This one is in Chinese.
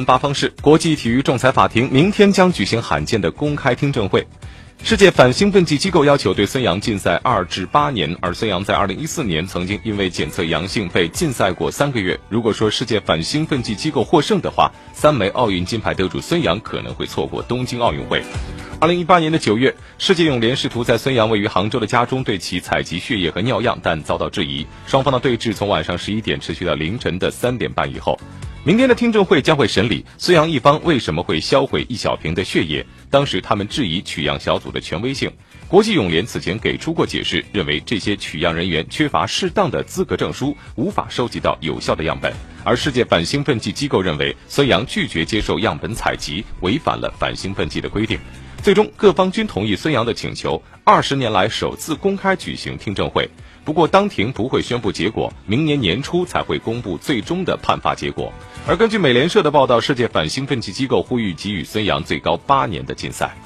八方市国际体育仲裁法庭明天将举行罕见的公开听证会。世界反兴奋剂机构要求对孙杨禁赛二至八年，而孙杨在二零一四年曾经因为检测阳性被禁赛过三个月。如果说世界反兴奋剂机构获胜的话，三枚奥运金牌得主孙杨可能会错过东京奥运会。二零一八年的九月，世界泳联试图在孙杨位于杭州的家中对其采集血液和尿样，但遭到质疑。双方的对峙从晚上十一点持续到凌晨的三点半以后。明天的听证会将会审理孙杨一方为什么会销毁一小瓶的血液。当时他们质疑取样小组的权威性。国际泳联此前给出过解释，认为这些取样人员缺乏适当的资格证书，无法收集到有效的样本。而世界反兴奋剂机构认为孙杨拒绝接受样本采集，违反了反兴奋剂的规定。最终，各方均同意孙杨的请求，二十年来首次公开举行听证会。不过，当庭不会宣布结果，明年年初才会公布最终的判罚结果。而根据美联社的报道，世界反兴奋剂机构呼吁给予孙杨最高八年的禁赛。